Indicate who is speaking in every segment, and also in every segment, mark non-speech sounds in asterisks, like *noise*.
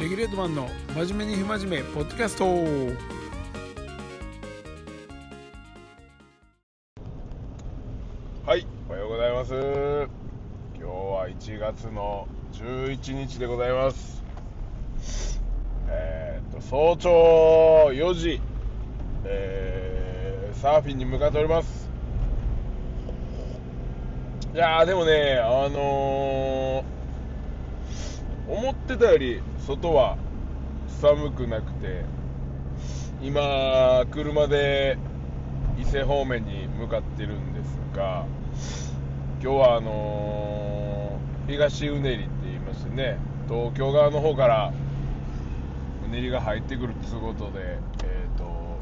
Speaker 1: レギュレートマンの真面目に不真面目ポッドキャスト
Speaker 2: はい、おはようございます。今日は1月の11日でございます。えーっと、早朝4時、えーサーフィンに向かっております。いや、でもね、あのー思ってたより外は寒くなくて、今、車で伊勢方面に向かってるんですが今日はあのー東うねりって言いましてね東京側の方からうねりが入ってくるということで、えー、と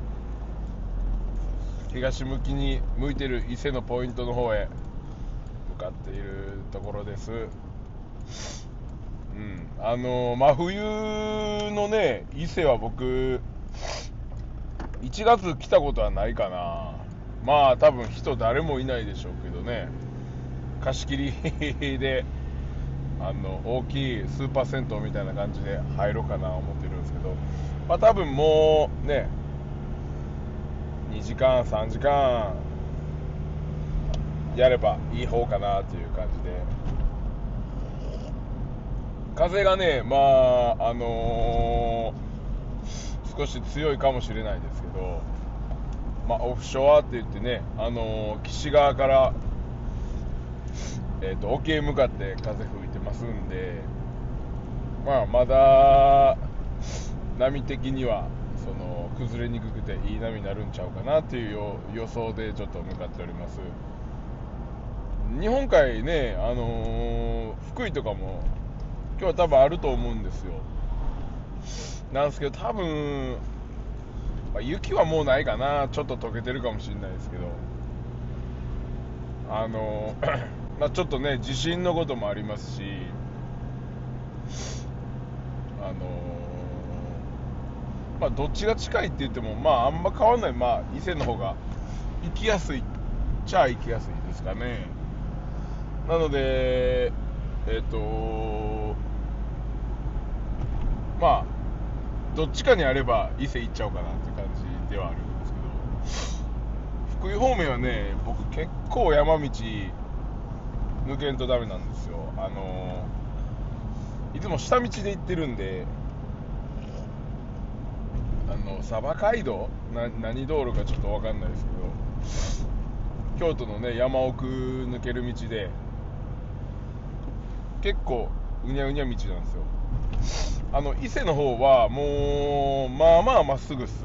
Speaker 2: 東向きに向いてる伊勢のポイントの方へ向かっているところです。うん、あの真冬のね伊勢は僕1月来たことはないかな。まあ多分人誰もいないでしょうけどね。貸し切りであの大きいスーパー銭湯みたいな感じで入ろうかな思ってるんですけど。まあ多分もうね2時間3時間やればいい方かなという感じで。風がねまああのー少し強いかもしれないですけど、まあ、オフショアって言ってね、あのー岸側から、えー、と沖へ向かって風吹いてますんで、まあ、まだ波的にはその崩れにくくていい波になるんちゃうかなっていう予想でちょっと向かっております。日本海ね、あのー福井とかも今日は多分あると思うんですよ。なんですけど多分、まあ雪はもうないかな。ちょっと溶けてるかもしれないですけど。あの *clears throat* まあちょっとね地震のこともありますし。あのまあどっちが近いって言ってもまああんま変わんない。まあ伊勢の方が行きやすいっちゃ行きやすいですかね。なのでえっ、とまあどっちかにあれば伊勢行っちゃおうかなって感じではあるんですけど福井方面はね僕結構山道抜けんとダメなんですよ。あのいつも下道で行ってるんであの鯖街道？な何道路かちょっと分かんないですけど京都のね山奥抜ける道で結構うにゃうにゃ道なんですよ。あの伊勢の方はもうまあまあまっすぐっす。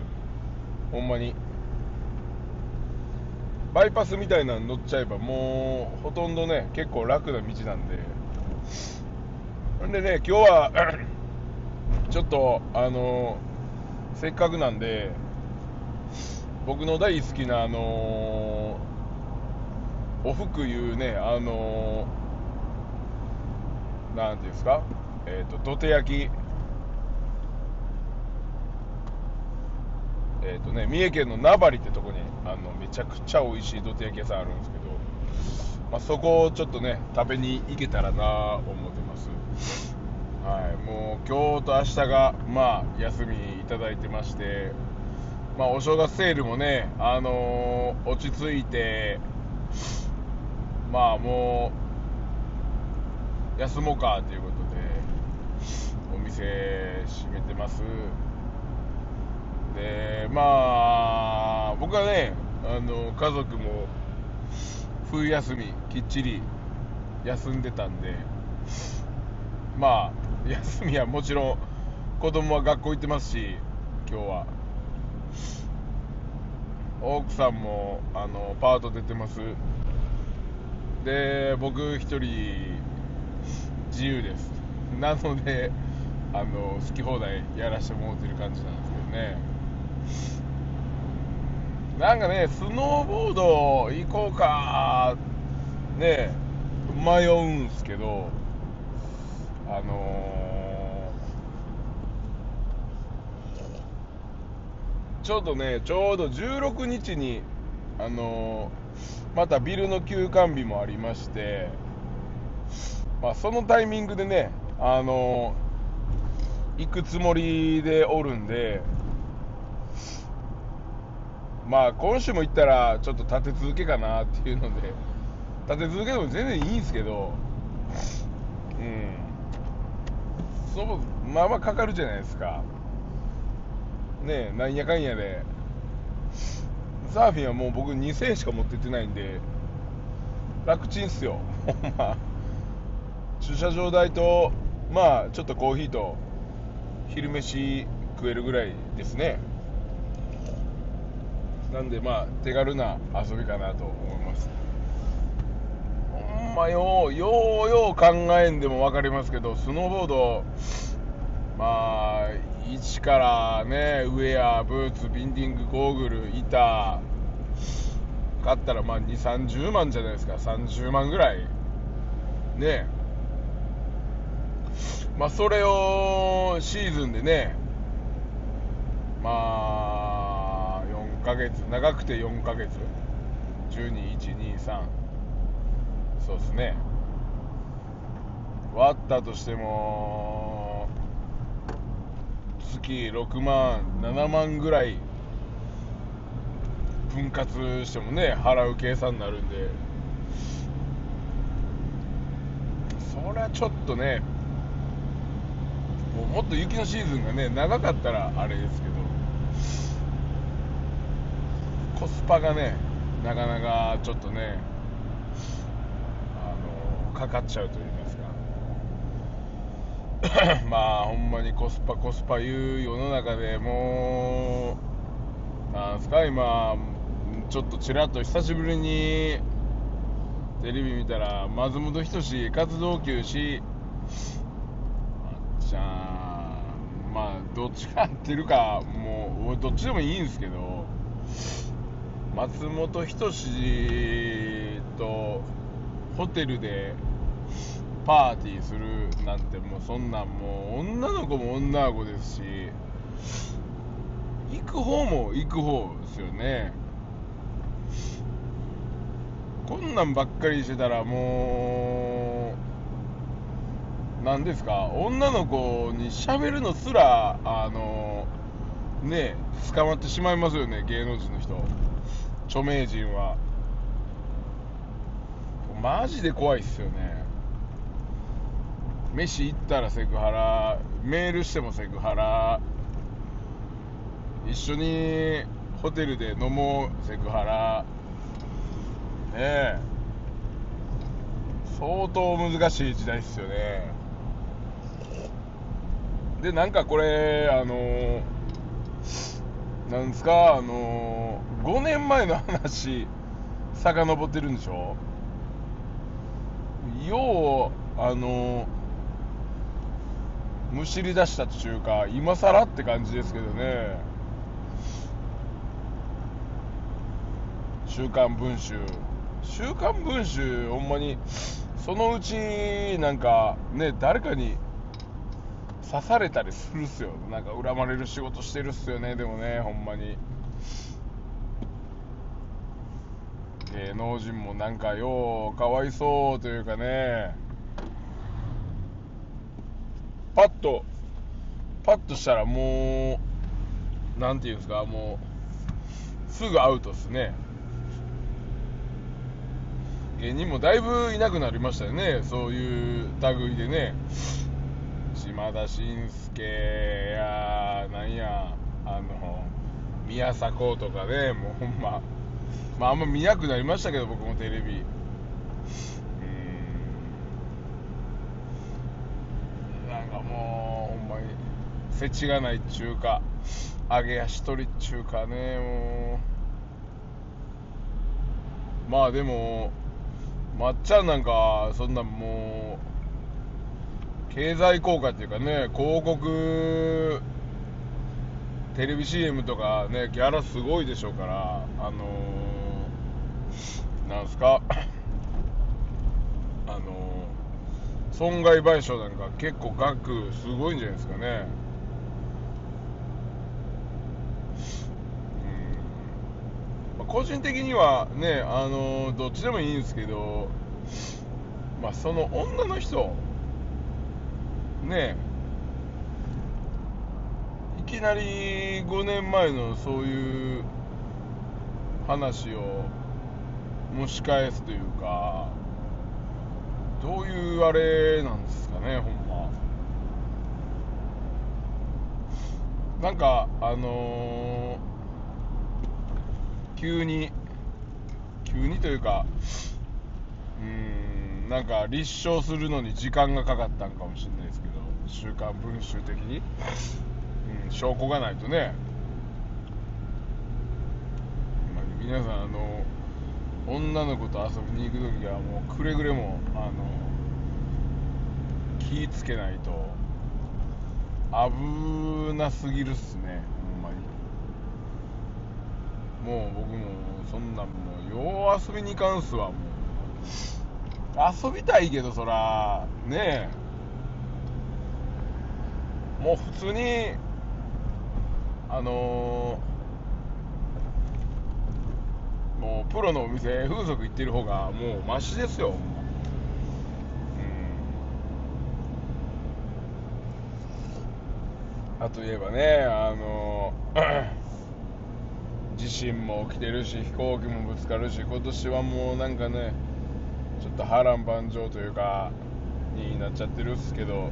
Speaker 2: ほんまに。バイパスみたいなの乗っちゃえばもうほとんどね結構楽な道なんで。ほんでね今日は *coughs* ちょっとあのせっかくなんで僕の大好きなあのおふくいうねあのなんていうんですか？えっ、と土手焼き。えっ、とね三重県の名張ってとこにあのめちゃくちゃ美味しい土手焼き屋さんあるんですけど、まあ、そこをちょっとね食べに行けたらな思ってます。はいもう今日と明日がまあ休みいただいてましてまあお正月セールもねあのー落ち着いてまあもう休もうかということでお店閉めてます。でまあ僕はねあの家族も冬休みきっちり休んでたんでまあ休みはもちろん子供は学校行ってますし今日は。奥さんもあのパート出てます。で僕一人自由です。なのであの好き放題やらしてもらってる感じなんですけどね。なんかねスノーボード行こうかね迷うんすけどあのーちょうどねちょうど16日にあのーまたビルの休館日もありましてまあ、そのタイミングでね、あの行くつもりでおるんでまあ今週も行ったらちょっと立て続けかなっていうので。立て続けでも全然いいんですけど。うん。そうまあまあかかるじゃないですか。ねえなんやかんやで。サーフィンはもう僕2000円しか持ってってないんで。楽ちんっすよ。ほんま。駐車場代とまあちょっとコーヒーと昼飯食えるぐらいですね。なんでまあ手軽な遊びかなと思います。ほんまようようよう考えんでも分かりますけどスノーボードまあ一からねウェアブーツビンディングゴーグル板買ったらまあ2 3 0万じゃないですか。30万ぐらい。ね。まあそれをシーズンでねまあヶ月長くて4ヶ月。12123そうですね。割ったとしても月6万7万ぐらい。分割してもね払う計算になるんで。そりゃちょっとねもうもっと雪のシーズンがね長かったらあれですけど。コスパがねなかなかちょっとねあのかかっちゃうと言いますか。*coughs* まあほんまにコスパコスパいう世の中でもうなんすか今ちょっとちらっと久しぶりにテレビ見たら松本人志活動休止。じゃあまあどっちかやってるかもうどっちでもいいんですけど。松本人志とホテルでパーティーするなんてもうそんなんもう女の子も女の子ですし行く方も行く方ですよね。こんなんばっかりしてたらもう何ですか？女の子に喋るのすらあのね捕まってしまいますよね芸能人の人。著名人は。マジで怖いっすよね。飯行ったらセクハラメールしてもセクハラ一緒にホテルで飲もうセクハラ。ねえ。相当難しい時代っすよね。でなんかこれあのなんですかあの5年前の話遡ってるんでしょ？ようあのむしり出したっていうか今更って感じですけどね「週刊文春」「週刊文春」ほんまにそのうちなんかね誰かに刺されたりするっすよ。なんか恨まれる仕事してるっすよねでもねほんまに。芸能人もなんかようかわいそうというかね。パッとパッとしたらもうなんていうんですかもうすぐアウトっすね。芸人もだいぶいなくなりましたよねそういう類でね。島田紳介やなんやあの宮迫とかねもうほんま。まああんま見なくなりましたけど僕もテレビ。うん。なんかもうほんまにせちがないっちゅうか揚げ足取りっちゅうかねもう。まあでもまっちゃんなんかそんなもう経済効果っていうかね広告テレビ CM とかねギャラすごいでしょうからあのー、なんすか？*coughs* あの、損害賠償なんか結構額すごいんじゃないですかね。うん、まあ、個人的にはねあの、どっちでもいいんですけどまあその女の人ねいきなり5年前のそういう話を蒸し返すというかどういうあれなんですかねほんま。なんかあのー、急に急にというかうんなんか立証するのに時間がかかったんかもしれないですけど「週刊文春」的に、うん、証拠がないとね、皆さんあの女の子と遊びに行く時はもうくれぐれもあの気ぃつけないと。危なすぎるっすねほんまに。もう僕もそんなんもうよう遊びに行かんすわもう。遊びたいけどそら。ねえ。もう普通にあのーもうプロのお店風俗行ってる方がもうマシですよ。うん。あといえばねあの *coughs* 地震も起きてるし飛行機もぶつかるし今年はもうなんかねちょっと波乱万丈というかになっちゃってるっすけど。うん。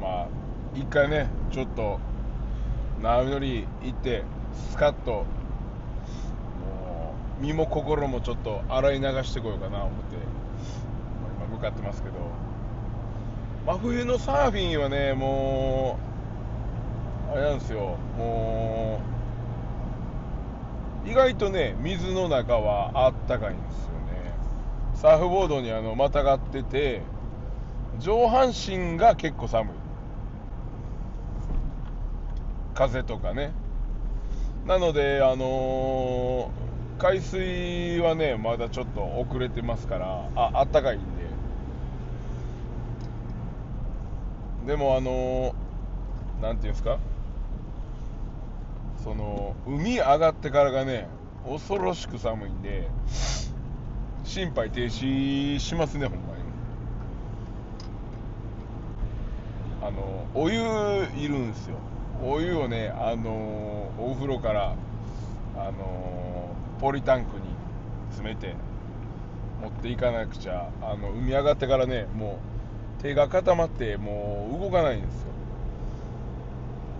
Speaker 2: まあ一回ねちょっと波乗り行ってスカッともう身も心もちょっと洗い流してこようかな思って今向かってますけど。真冬のサーフィンはねもうあれなんですよ。もう意外とね水の中はあったかいんですよね。サーフボードにあのまたがってて上半身が結構寒い。風とかね。なのであのー海水はねまだちょっと遅れてますからああったかいんで。でもあのーていうんですか？その海上がってからがね恐ろしく寒いんで心肺停止しますねほんまに。あのお湯いるんですよ。お湯をねあのお風呂からあのポリタンクに詰めて持っていかなくちゃあの海上がってからねもう手が固まってもう動かないんですよ。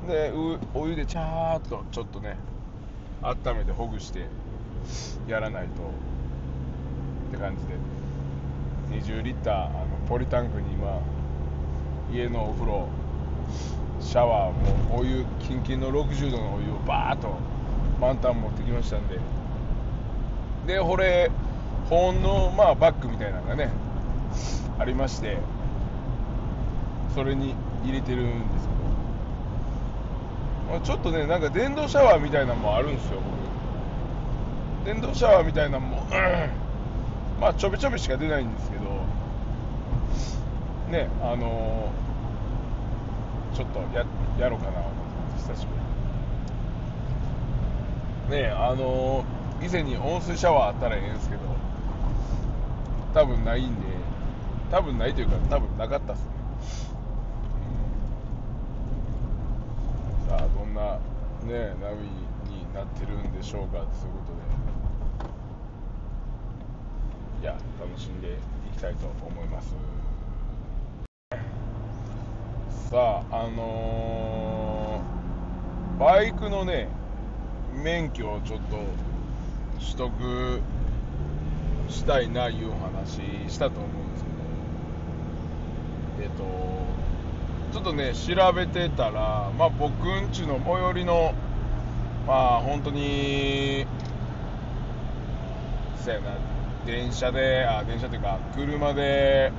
Speaker 2: でお湯でチャーっとちょっとね温めてほぐしてやらないとって感じで。20リッターあのポリタンクに今家のお風呂シャワーもお湯キンキンの60度のお湯をバーッと満タン持ってきましたんで。でこれ保温の、まあ、バッグみたいなのがねありましてそれに入れてるんですけど。まあちょっとねなんか電動シャワーみたいなのもあるんですよ電動シャワーみたいなのもまあちょびちょびしか出ないんですけど。ねあのちょっとややろうかなと思って久しぶりに。ねあのー以前に温水シャワーあったらええんですけど多分ないんで多分ないというか多分なかったっすね、うん。さあどんなね波になってるんでしょうかということで。いや楽しんでいきたいと思います。さああのーバイクのね免許をちょっと取得したいないうお話したと思うんですけど。えっとちょっとね調べてたらまあ僕んちの最寄りのまあ本当にそうやな電車であ電車っていうか車で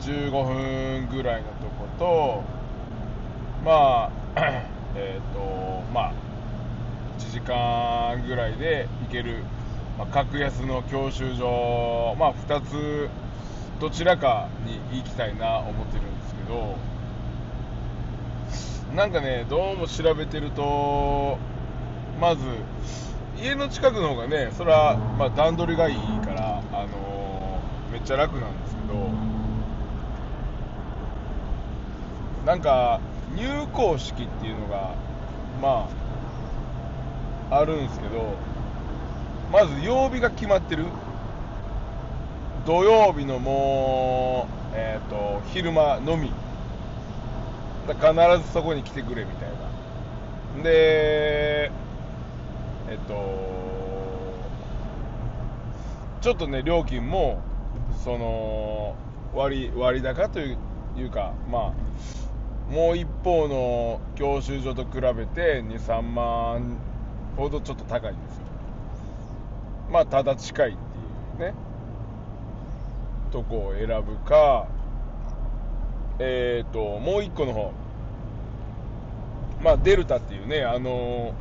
Speaker 2: 15分ぐらいのとことまあ *clears throat* えっ、とまあ1時間ぐらいで行ける、まあ、格安の教習所、まあ、2つどちらかに行きたいな思ってるんですけどなんかねどうも調べてるとまず家の近くの方がねそれは、ま、段取りがいいから、あのめっちゃ楽なんですけどなんか入校式っていうのがまああるんですけどまず曜日が決まってる。土曜日のもうえっ、と昼間のみ。必ずそこに来てくれみたいな。でえっ、とちょっとね料金もその割割高といういうかまあもう一方の教習所と比べて23万ほどちょっと高いんですよ。まあただ近いっていうね。とこを選ぶかえっ、ともう一個の方。まあデルタっていうねあの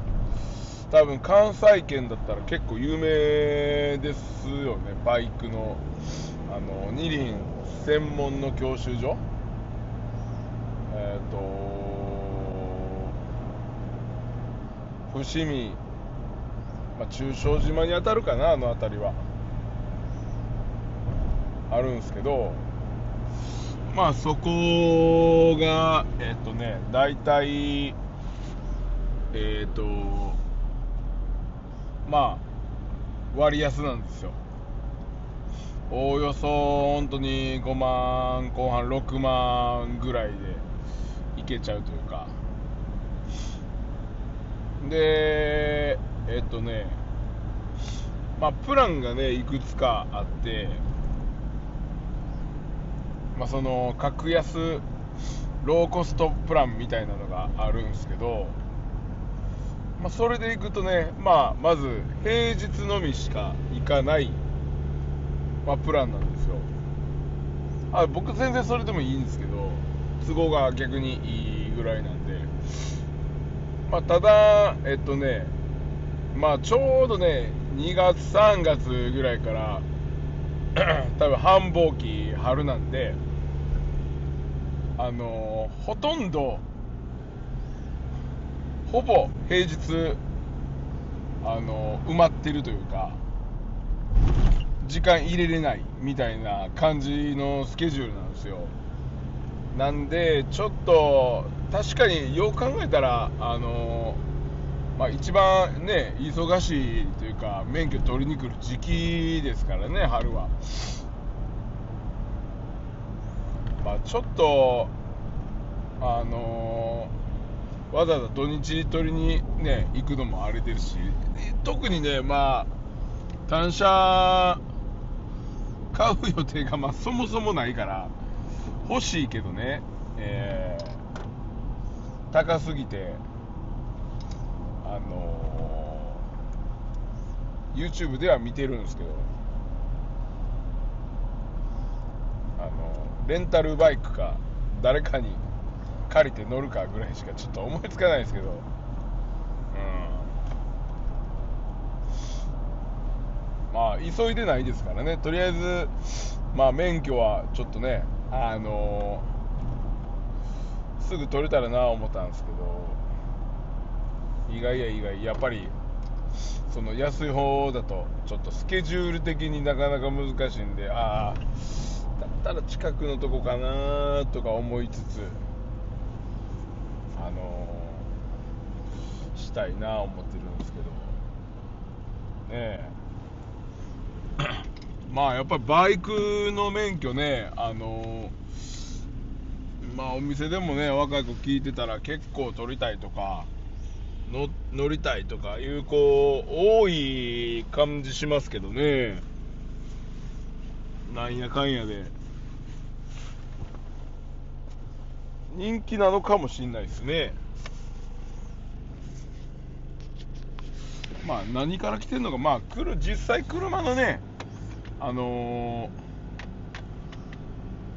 Speaker 2: 多分関西圏だったら結構有名ですよね。バイクのあの二輪専門の教習所。えっ、と伏見、まあ、中小島に当たるかなあの辺りは。あるんですけどまあそこがえっ、とね大体えっ、とまあ割安なんですよ。おおよそ本当に5万後半6万ぐらいで。いけちゃうというか。でえっとねまあプランがねいくつかあってまあその格安ローコストプランみたいなのがあるんですけどまあ、それでいくとね、まあ、まず平日のみしか行かない、まあ、プランなんですよ。あ僕全然それでもいいんですけど都合が逆にいいぐらいなんで、まあ、ただえっとねまあちょうどね2月3月ぐらいから *clears throat* 多分繁忙期春なんであのー、ほとんどほぼ平日あの埋まってるというか時間入れれないみたいな感じのスケジュールなんですよ。なんでちょっと確かによう考えたらあのまあ、一番ね忙しいというか免許取りに来る時期ですからね春は。まあちょっとあのわざわざ土日取りにね行くのもあれですし特にねまあ単車買う予定がまあそもそもないから欲しいけどね、えー、高すぎてあのー、YouTube では見てるんですけどあのレンタルバイクか誰かに借りて乗るかぐらいしかちょっと思いつかないですけど、うん、まあ急いでないですからね。とりあえずまあ免許はちょっとねあの、すぐ取れたらな思ったんですけど意外や意外。やっぱりその安い方だとちょっとスケジュール的になかなか難しいんでああだったら近くのとこかなとか思いつつあの、したいな思ってるんですけど。ねえ。まあやっぱりバイクの免許ねあの、まあお店でもね若い子聞いてたら結構取りたいとかの乗りたいとかいう子多い感じしますけどね。なんやかんやで。人気なのかもしれないですね。まあ何から来てるのか。まあ来る実際車のねあの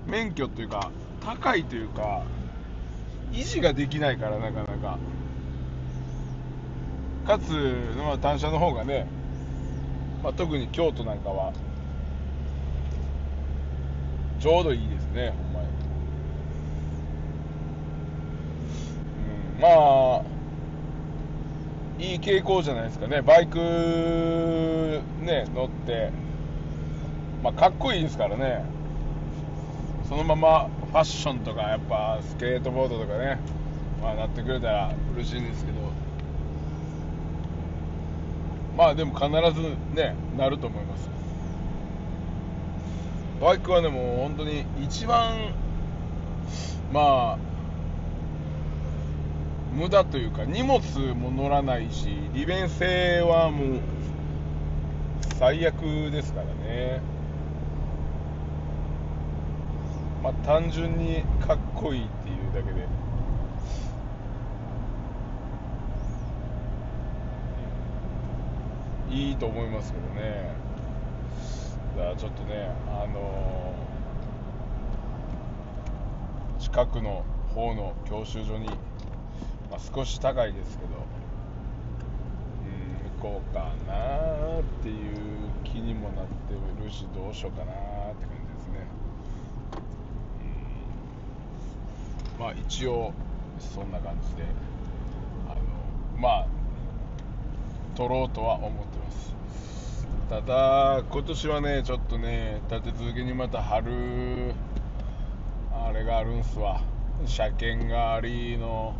Speaker 2: ー、免許というか高いというか維持ができないからなかなか。かつ、まあ、単車の方がね、まあ、特に京都なんかはちょうどいいですねうんまあいい傾向じゃないですかね。バイクね乗ってまあかっこいいですからね。そのままファッションとかやっぱスケートボードとかね、まあ、なってくれたら嬉しいんですけど。まあでも必ずねなると思います。バイクはねもう本当に一番まあ無駄というか荷物も乗らないし利便性はもう最悪ですからね。まあ単純にかっこいいっていうだけで。いいと思いますけどね。だからちょっとねあのー近くの方の教習所に、まあ、少し高いですけどうん行こうかなっていう気にもなってるしどうしようかなーって感じですねうんまあ一応そんな感じであのまあ取ろうとは思ってます。ただ今年はねちょっとね立て続けにまた春あれがあるんすわ。車検がありの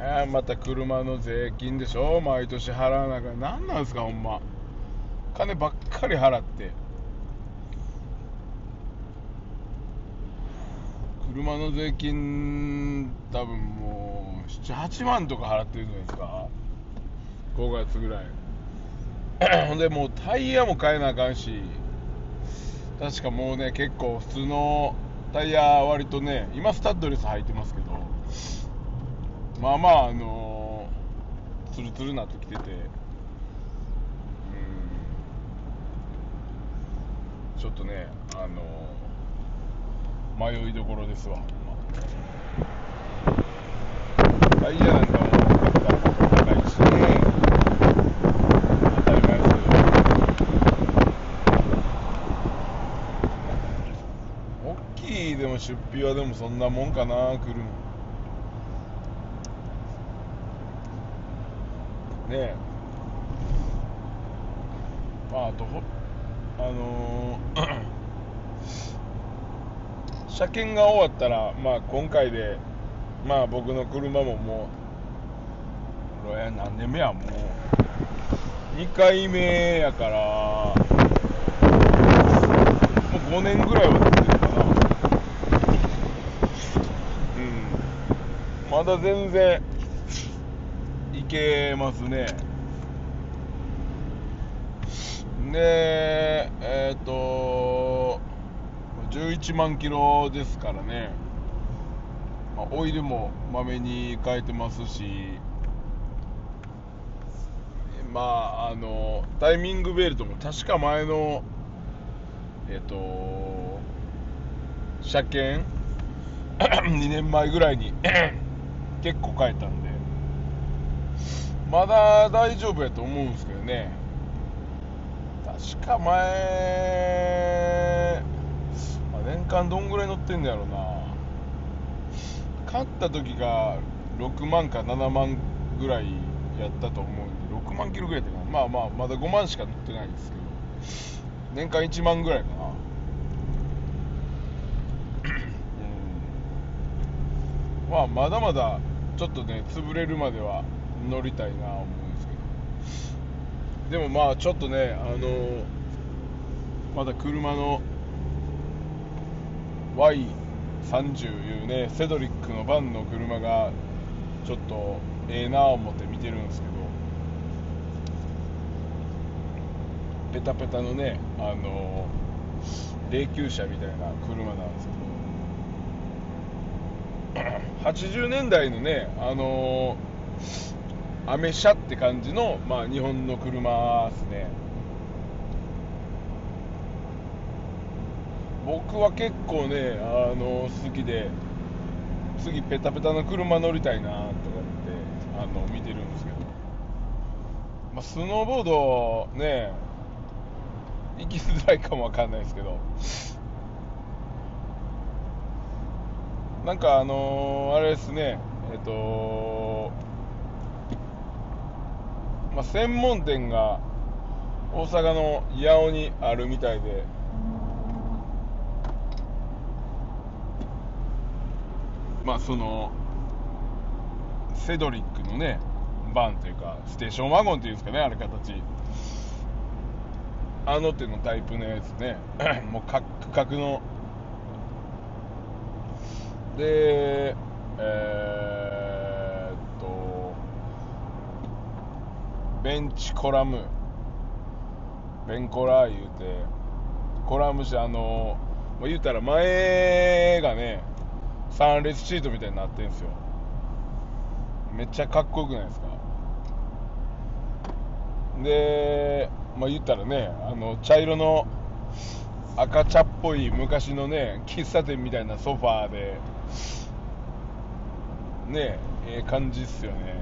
Speaker 2: えーまた車の税金でしょ。毎年払わなきゃ何なんすかほんま。金ばっかり払って。車の税金多分もう78万とか払ってるじゃないですか5月ぐらい。ほんでもうタイヤも変えなあかんし確かもうね結構普通のタイヤ割とね今スタッドレス履いてますけどまあまああのー、ツルツルなってきててうん。ちょっとねあのー迷いどころですわ。タイヤなんかも高いしね。当たり前ですけど大きいでも出費はでもそんなもんかな車ね。えまああとほあのー車検が終わったらまあ今回でまあ僕の車ももうこれ何年目やもう。2回目やからもう5年ぐらいは乗ってるかな。うん。まだ全然いけますね。でえっ、と11万キロですからね、まあ、オイルもまめに変えてますし。まああのタイミングベルトも確か前のえっ、と車検 *coughs* 2年前ぐらいに *coughs* 結構変えたんで。まだ大丈夫やと思うんですけどね。確か前、間どんぐらい乗ってんのやろうな。買った時が6万か7万ぐらいやったと思うんで6万キロぐらいだったかな。まあまあまだ5万しか乗ってないですけど年間1万ぐらいかな。うん。まあまだまだちょっとね潰れるまでは乗りたいな思うんですけど。でもまあちょっとねあのまだ車の Y30 いうねセドリックのバンの車がちょっとええなあ思って見てるんですけどペタペタのねあの霊柩車みたいな車なんですけど。*coughs* 80年代のねあのアメ車って感じの、まあ、日本の車ですね。僕は結構ねあの好きで次ペタペタの車乗りたいなとかってあの見てるんですけど、まあ、スノーボードね行きづらいかもわかんないですけど。なんかあのーあれですねえっ、とまあ、専門店が大阪の八尾にあるみたいで。まあそのセドリックのねバンというかステーションワゴンっていうんですかねあれ形。あの手のタイプのやつね。*clears throat* もうカクカクの。でえー、っとベンチコラム。ベンコラー言うて。コラムしてあの言うたら前がね3列シートみたいになってんすよ。めっちゃかっこよくないですか？でまあ言ったらねあの茶色の赤茶っぽい昔のね喫茶店みたいなソファーでねええ感じっすよね。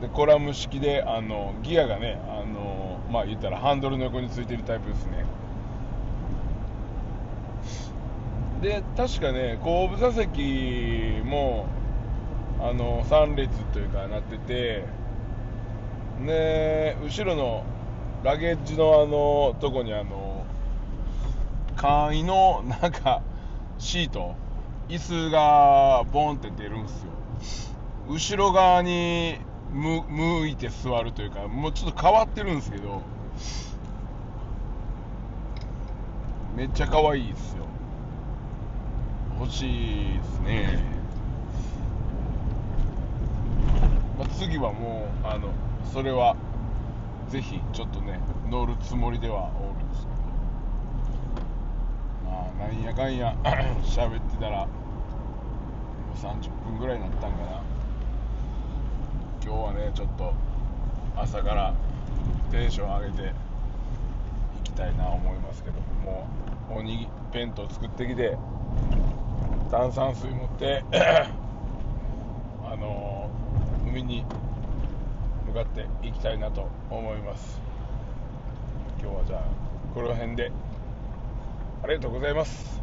Speaker 2: でコラム式であのギアがねあのまあ言ったらハンドルの横についてるタイプですね。で確かね後部座席もあの3列というかなっててで後ろのラゲッジのあのとこにあの簡易のなんかシート椅子がボンって出るんですよ。後ろ側に向いて座るというかもうちょっと変わってるんですけどめっちゃ可愛いですよ。欲しいですね、まあ、次はもうあのそれはぜひちょっとね乗るつもりではおるんですけど。まあなんやかんや *clears throat* 喋ってたらもう30分ぐらいになったんかな。今日はねちょっと朝からテンション上げていきたいな思いますけどもうおにぎ弁当作ってきて炭酸水持ってあのー海に向かっていきたいなと思います。今日はじゃあこの辺でありがとうございます。